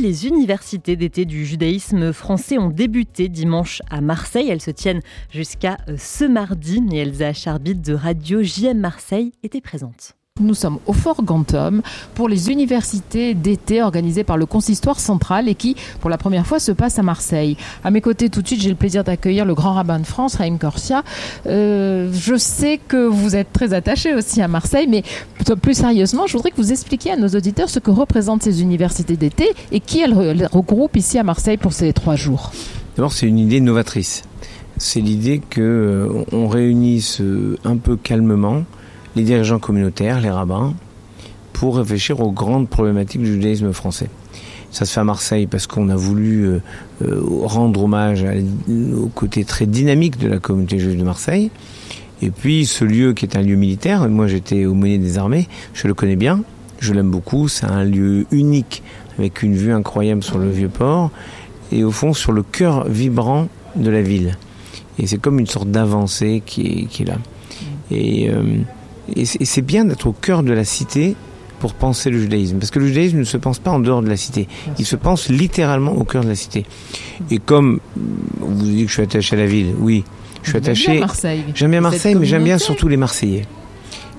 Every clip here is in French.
Les universités d'été du judaïsme français ont débuté dimanche à Marseille. Elles se tiennent jusqu'à euh, ce mardi. Et Elsa Charbit de Radio JM Marseille était présente. Nous sommes au Fort Gantum pour les universités d'été organisées par le Consistoire central et qui, pour la première fois, se passent à Marseille. À mes côtés, tout de suite, j'ai le plaisir d'accueillir le grand rabbin de France, Raïm Corsia. Euh, je sais que vous êtes très attaché aussi à Marseille, mais plus sérieusement, je voudrais que vous expliquiez à nos auditeurs ce que représentent ces universités d'été et qui elles regroupent ici à Marseille pour ces trois jours. D'abord, c'est une idée novatrice. C'est l'idée qu'on euh, réunisse un peu calmement les dirigeants communautaires, les rabbins, pour réfléchir aux grandes problématiques du judaïsme français. Ça se fait à Marseille parce qu'on a voulu euh, euh, rendre hommage au côté très dynamique de la communauté juive de Marseille. Et puis ce lieu qui est un lieu militaire, moi j'étais au Meunier des Armées, je le connais bien, je l'aime beaucoup, c'est un lieu unique avec une vue incroyable sur le vieux port et au fond sur le cœur vibrant de la ville. Et c'est comme une sorte d'avancée qui est, là. Et euh, et c'est bien d'être au cœur de la cité pour penser le judaïsme. Parce que le judaïsme ne se pense pas en dehors de la cité. Il se pense littéralement au cœur de la cité. Et comme vous dites que je suis attaché à la ville, oui, je suis attaché. J'aime bien Marseille, mais j'aime bien surtout les Marseillais.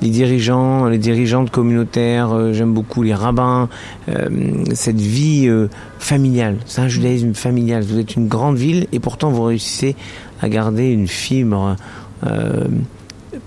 Les dirigeants, les dirigeantes communautaires, euh, j'aime beaucoup les rabbins, euh, cette vie euh, familiale. C'est un judaïsme familial. Vous êtes une grande ville et pourtant vous réussissez à garder une fibre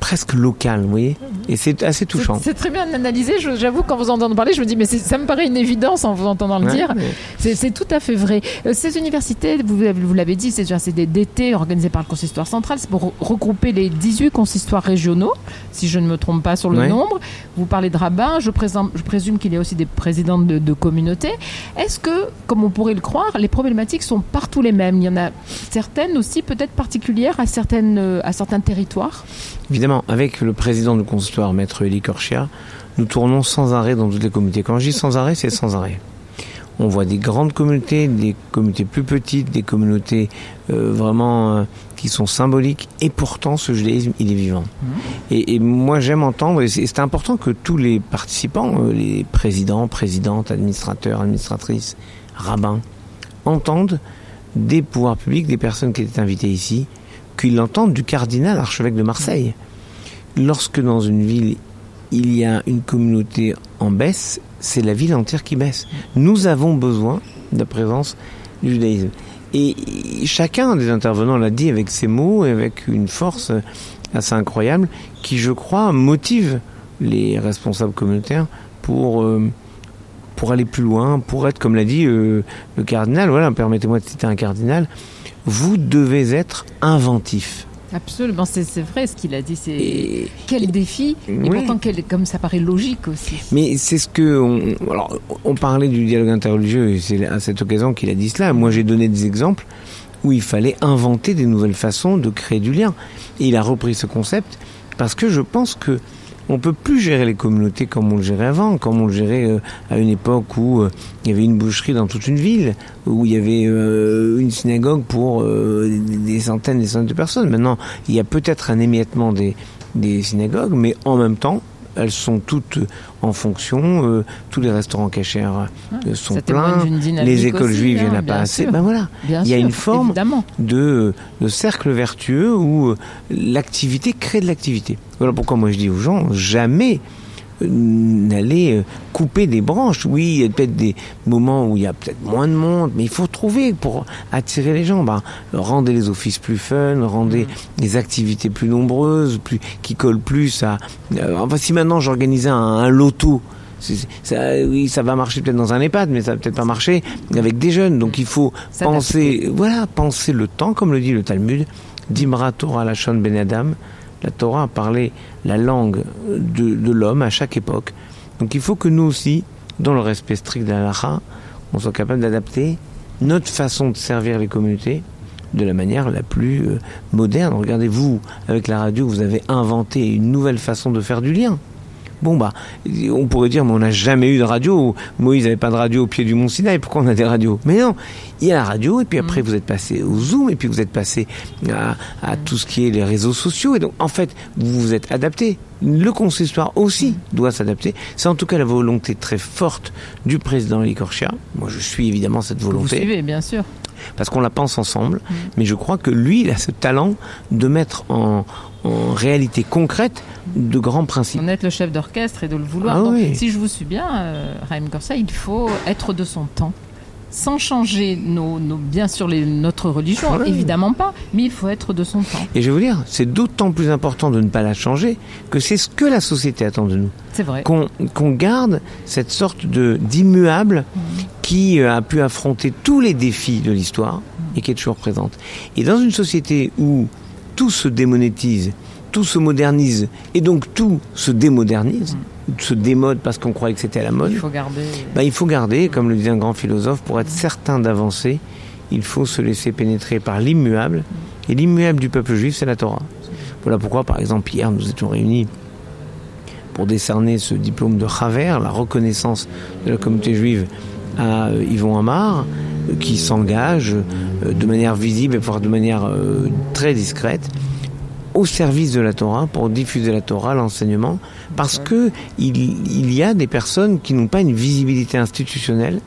presque local, vous voyez Et c'est assez touchant. C'est très bien analysé. J'avoue, quand vous entendez parler, je me dis, mais ça me paraît une évidence en vous entendant le dire. C'est tout à fait vrai. Euh, ces universités, vous, vous l'avez dit, c'est d'été organisées par le consistoire central. C'est pour regrouper les 18 consistoires régionaux, si je ne me trompe pas sur le nombre. Vous parlez de rabbins. Je, je présume qu'il y a aussi des présidents de, de communautés. Est-ce que, comme on pourrait le croire, les problématiques sont partout les mêmes? Il y en a certaines aussi peut-être particulières à, certaines, euh, à certains territoires? Évidemment, avec le président du consistoire, maître Elie Korchia, nous tournons sans arrêt dans toutes les communautés. Quand je dis sans arrêt, c'est sans arrêt. On voit des grandes communautés, des communautés plus petites, des communautés euh, vraiment euh, qui sont symboliques, et pourtant ce judaïsme, il est vivant. Mmh. Et, moi j'aime entendre, et c'est important que tous les participants, euh, les présidents, présidentes, administrateurs, administratrices, rabbins, entendent des pouvoirs publics, des personnes qui étaient invitées ici, qu'ils l'entendent du cardinal archevêque de Marseille. Lorsque dans une ville, il y a une communauté en baisse, c'est la ville entière qui baisse. Nous avons besoin de la présence du judaïsme. Et chacun des intervenants l'a dit avec ses mots et avec une force assez incroyable qui, je crois, motive les responsables communautaires pour, euh, aller plus loin, pour être, comme l'a dit euh, le cardinal, voilà, permettez-moi de citer un cardinal, vous devez être inventif. Absolument, c'est vrai ce qu'il a dit. C'est quel défi et pourtant comme ça paraît logique aussi. Mais c'est ce que on, alors on parlait du dialogue interreligieux et c'est à cette occasion qu'il a dit cela. Moi, j'ai donné des exemples où il fallait inventer des nouvelles façons de créer du lien. Et il a repris ce concept parce que je pense que on peut plus gérer les communautés comme on le gérait avant, comme on le gérait euh, à une époque où euh, il y avait une boucherie dans toute une ville, où il y avait euh, une synagogue pour des centaines et des centaines de personnes. Maintenant, il y a peut-être un émiettement des synagogues, mais en même temps, elles sont toutes en fonction. Euh, tous les restaurants cachers euh, sont pleins. Les écoles juives, il n'y en a hein, pas assez. Ben voilà, il y a une forme de, de, cercle vertueux où euh, l'activité crée de l'activité. Voilà pourquoi moi je dis aux gens jamais n'aller euh, couper des branches. Oui, il y a peut-être des moments où il y a peut-être moins de monde, mais il faut trouver pour attirer les gens. Ben, rendez les offices plus fun, rendez mm. les activités plus nombreuses, plus qui collent plus à. Euh, enfin, si maintenant j'organisais un, loto. Ça, oui, ça va marcher peut-être dans un EHPAD, mais ça va peut-être pas marcher avec des jeunes. Donc il faut penser, voilà, penser le temps, comme le dit le Talmud, Dimra Torah Lachon Ben Adam, la Torah a parlé la langue de, l'homme à chaque époque. Donc il faut que nous aussi, dans le respect strict de la on soit capable d'adapter notre façon de servir les communautés de la manière la plus euh, moderne. Regardez-vous, avec la radio, vous avez inventé une nouvelle façon de faire du lien. Bon bah, on pourrait dire, mais on n'a jamais eu de radio. Moïse n'avait pas de radio au pied du Mont Sinaï. Pourquoi on a des radios? Mais non, il y a la radio et puis après mm. vous êtes passé au Zoom et puis vous êtes passé à, à, tout ce qui est les réseaux sociaux. Et donc en fait, vous vous êtes adapté. Le consistoire aussi doit s'adapter. C'est en tout cas la volonté très forte du président Licorchia. Moi, je suis évidemment cette volonté. Vous suivez, bien sûr parce qu'on la pense ensemble. Mm. Mais je crois que lui, il a ce talent de mettre en, en réalité concrète de grands principes. On est le chef d'orchestre et de le vouloir. Ah si je vous suis bien, euh, Raïm Corsa, il faut être de son temps sans changer nos, bien sûr les, notre religion, évidemment pas, mais il faut être de son temps. Et je vais vous dire, c'est d'autant plus important de ne pas la changer que c'est ce que la société attend de nous. C'est vrai. Qu'on garde cette sorte de d'immuable mmh. Qui euh, a pu affronter tous les défis de l'histoire et qui est toujours présente. Et dans une société où tout se démonétise, tout se modernise et donc tout se démodernise. Mmh se démode parce qu'on croyait que c'était à la mode. Il faut garder. Bah, il faut garder, comme le disait un grand philosophe, pour être certain d'avancer, il faut se laisser pénétrer par l'immuable. Et l'immuable du peuple juif, c'est la Torah. Voilà pourquoi, par exemple, hier, nous étions réunis pour décerner ce diplôme de Chaver, la reconnaissance de la communauté juive à euh, Yvon Amar, euh, qui s'engage euh, de manière visible et voire de manière très discrète au service de la Torah pour diffuser la Torah, l'enseignement, parce que il, y a des personnes qui n'ont pas une visibilité institutionnelle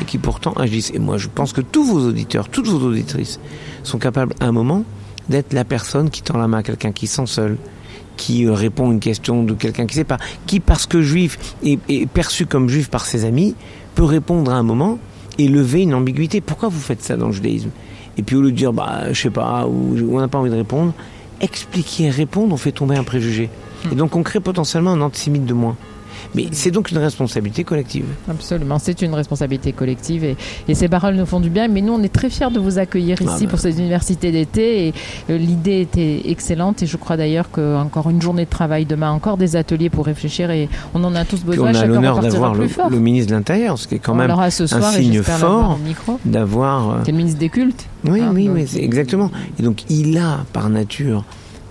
et qui pourtant agissent. Et moi, je pense que tous vos auditeurs, toutes vos auditrices sont capables à un moment d'être la personne qui tend la main à quelqu'un qui sent seul, qui euh, répond à une question de quelqu'un qui ne sait pas, qui parce que juif est, est perçu comme juif par ses amis, peut répondre à un moment et lever une ambiguïté. Pourquoi vous faites ça dans le judaïsme? Et puis au lieu de dire, bah, je sais pas, ou on n'a pas envie de répondre, expliquer et répondre, on fait tomber un préjugé. Et donc on crée potentiellement un antisémite de moins. Mais c'est donc une responsabilité collective. Absolument, c'est une responsabilité collective et, ces paroles nous font du bien. Mais nous, on est très fiers de vous accueillir ah ici bah. pour cette université d'été. Et euh, l'idée était excellente et je crois d'ailleurs qu'encore une journée de travail demain, encore des ateliers pour réfléchir et on en a tous besoin. on a l'honneur d'avoir le, ministre de l'Intérieur, ce qui est quand même un signe fort d'avoir. C'est le ministre des cultes. Oui, hein, oui, oui, exactement. Et donc il a par nature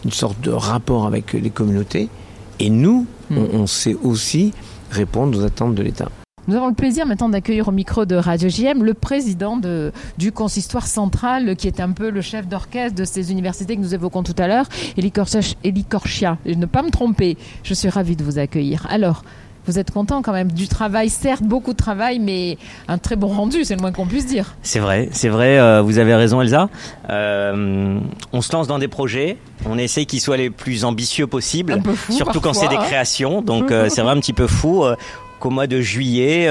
une sorte de rapport avec les communautés. Et nous, hmm. on, sait aussi répondre aux attentes de l'État. Nous avons le plaisir maintenant d'accueillir au micro de Radio JM le président du consistoire central, qui est un peu le chef d'orchestre de ces universités que nous évoquons tout à l'heure, Elie Corchia. Ne pas me tromper, je suis ravie de vous accueillir. Alors, vous êtes content quand même du travail, certes beaucoup de travail, mais un très bon rendu, c'est le moins qu'on puisse dire. C'est vrai, c'est vrai, euh, vous avez raison Elsa. Euh, on se lance dans des projets, on essaye qu'ils soient les plus ambitieux possibles, surtout quand c'est des créations, donc euh, c'est vrai un petit peu fou qu'au mois de juillet,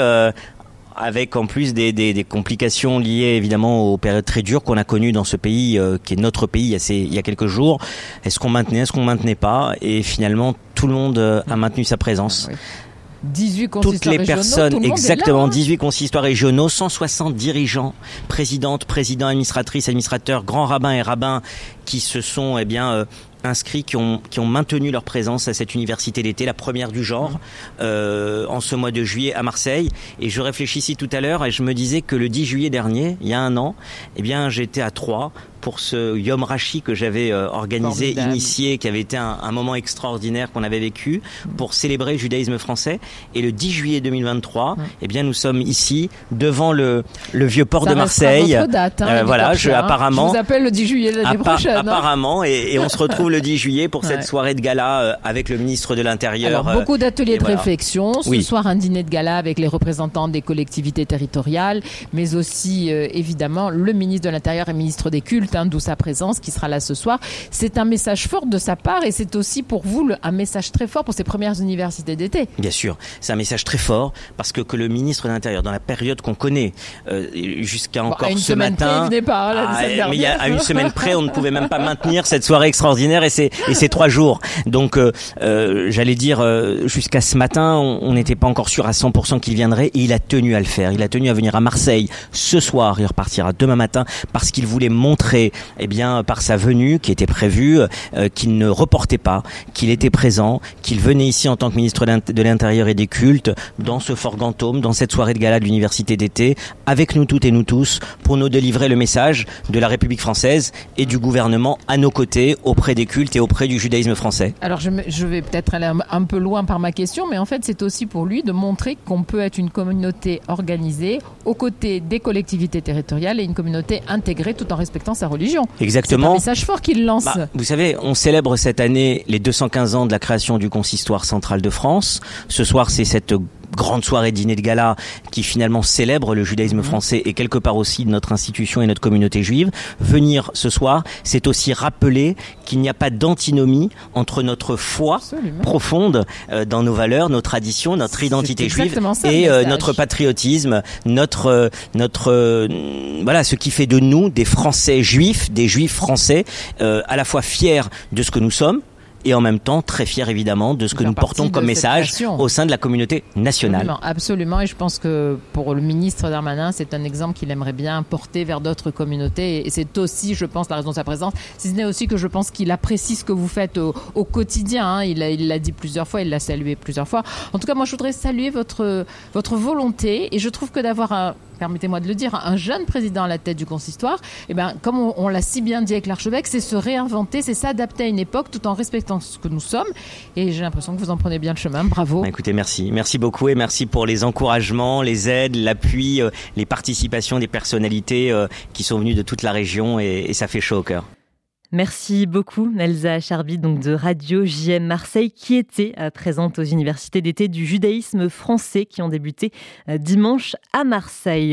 avec en plus des, des, des, complications liées évidemment aux périodes très dures qu'on a connues dans ce pays, qui est notre pays il y a, il y a quelques jours. Est-ce qu'on maintenait, est-ce qu'on maintenait pas? Et finalement, tout le monde a maintenu sa présence. Ah 18 Toutes les personnes, exactement, 18 hein. consistoires régionaux, 160 dirigeants, présidentes, présidents, administratrices, administrateurs, grands rabbins et rabbins qui se sont, eh bien, euh, inscrits, qui ont, qui ont maintenu leur présence à cette université d'été, la première du genre, euh, en ce mois de juillet à Marseille. Et je réfléchis tout à l'heure et je me disais que le 10 juillet dernier, il y a un an, eh bien, j'étais à Troyes pour ce Yom Rashi que j'avais euh, organisé, initié, qui avait été un, un moment extraordinaire qu'on avait vécu pour célébrer le judaïsme français. Et le 10 juillet 2023, eh bien, nous sommes ici devant le, le vieux port de Marseille. Date, hein, euh, voilà, je, apparemment. Je vous appelle le 10 juillet l'année prochaine. Hein. Apparemment, et, et, on se retrouve le 10 juillet pour cette soirée de gala euh, avec le ministre de l'Intérieur. Alors, beaucoup d'ateliers de réflexion. Ce soir, un dîner de gala avec les représentants des collectivités territoriales, mais aussi, évidemment, le ministre de l'Intérieur et ministre des Cultes d'où sa présence qui sera là ce soir. C'est un message fort de sa part et c'est aussi pour vous un message très fort pour ces premières universités d'été. Bien sûr, c'est un message très fort parce que, que le ministre de l'Intérieur, dans la période qu'on connaît, euh, jusqu'à encore ce matin, pas, là, ah, mais il y a, à une semaine près, on ne pouvait même pas maintenir cette soirée extraordinaire et ces trois jours. Donc, euh, euh, j'allais dire, jusqu'à ce matin, on n'était pas encore sûr à 100% qu'il viendrait et il a tenu à le faire. Il a tenu à venir à Marseille ce soir. Il repartira demain matin parce qu'il voulait montrer eh bien, par sa venue qui était prévue, qu'il ne reportait pas, qu'il était présent, qu'il venait ici en tant que ministre de l'Intérieur et des Cultes, dans ce fort Gantôme, dans cette soirée de gala de l'université d'été, avec nous toutes et nous tous, pour nous délivrer le message de la République française et du gouvernement à nos côtés, auprès des cultes et auprès du judaïsme français. Alors je, je vais peut-être aller un, peu loin par ma question, mais en fait c'est aussi pour lui de montrer qu'on peut être une communauté organisée aux côtés des collectivités territoriales et une communauté intégrée tout en respectant sa religion. Exactement. C'est un message fort qu'il lance. Bah, vous savez, on célèbre cette année les 215 ans de la création du consistoire central de France. Ce soir, c'est cette grande soirée dîner de gala qui finalement célèbre le judaïsme mhm. français et quelque part aussi notre institution et notre communauté juive. Venir ce soir, c'est aussi rappeler qu'il n'y a pas d'antinomie entre notre foi profonde euh, dans nos valeurs, nos traditions, notre identité juive et euh, notre patriotisme, notre euh, notre voilà ce qui fait de nous des Français juifs, des Juifs français, à la fois fiers de ce que nous sommes et en même temps très fier évidemment de ce que nous portons comme message au sein de la communauté nationale. Absolument, absolument, et je pense que pour le ministre Darmanin, c'est un exemple qu'il aimerait bien porter vers d'autres communautés et c'est aussi, je pense, la raison de sa présence. Si ce n'est aussi que je pense qu'il apprécie ce que vous faites au, quotidien. Hein. Il l'a dit plusieurs fois, il l'a salué plusieurs fois. En tout cas, moi, je voudrais saluer votre votre volonté et je trouve que d'avoir un permettez-moi de le dire, un jeune président à la tête du consistoire, eh ben, comme on, l'a si bien dit avec l'archevêque, c'est se réinventer, c'est s'adapter à une époque tout en respectant ce que nous sommes. Et j'ai l'impression que vous en prenez bien le chemin. Bravo. Bah, écoutez, merci. Merci beaucoup et merci pour les encouragements, les aides, l'appui, euh, les participations des personnalités euh, qui sont venues de toute la région et, et ça fait chaud au cœur. Merci beaucoup, Elsa Charby, donc de Radio JM Marseille, qui était euh, présente aux universités d'été du judaïsme français qui ont débuté dimanche à Marseille.